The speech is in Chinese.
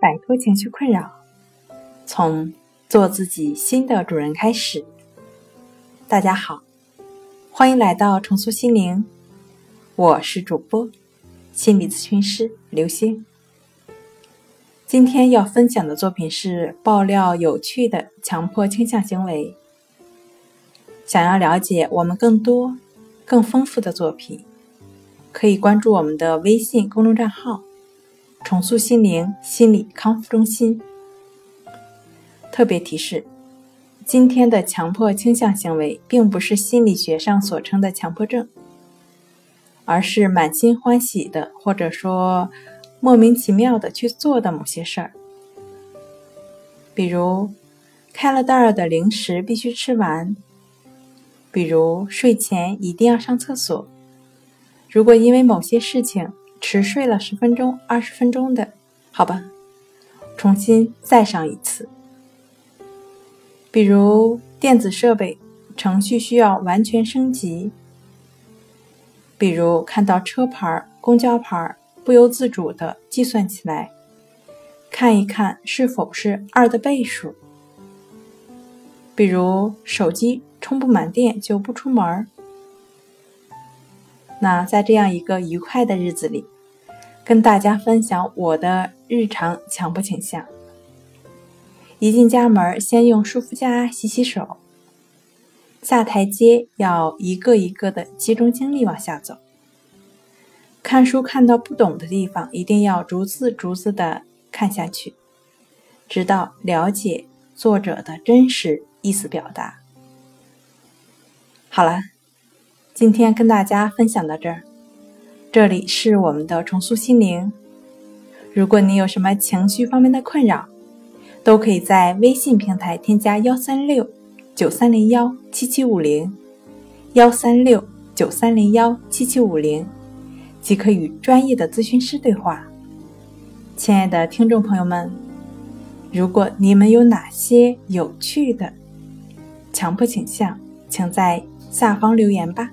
摆脱情绪困扰，从做自己新的主人开始。大家好，欢迎来到重塑心灵，我是主播心理咨询师刘星。今天要分享的作品是爆料有趣的强迫倾向行为。想要了解我们更多、更丰富的作品，可以关注我们的微信公众账号。重塑心灵心理康复中心。特别提示：今天的强迫倾向行为，并不是心理学上所称的强迫症，而是满心欢喜的，或者说莫名其妙的去做的某些事儿。比如，开了袋儿的零食必须吃完；比如，睡前一定要上厕所。如果因为某些事情，迟睡了十分钟、二十分钟的，好吧，重新再上一次。比如电子设备程序需要完全升级，比如看到车牌、公交牌，不由自主的计算起来，看一看是否是二的倍数。比如手机充不满电就不出门儿那在这样一个愉快的日子里，跟大家分享我的日常强迫倾向。一进家门，先用舒肤佳洗洗手。下台阶要一个一个的集中精力往下走。看书看到不懂的地方，一定要逐字逐字的看下去，直到了解作者的真实意思表达。好了。今天跟大家分享到这儿，这里是我们的重塑心灵。如果你有什么情绪方面的困扰，都可以在微信平台添加幺三六九三零幺七七五零幺三六九三零幺七七五零，即可与专业的咨询师对话。亲爱的听众朋友们，如果你们有哪些有趣的强迫倾向，请在下方留言吧。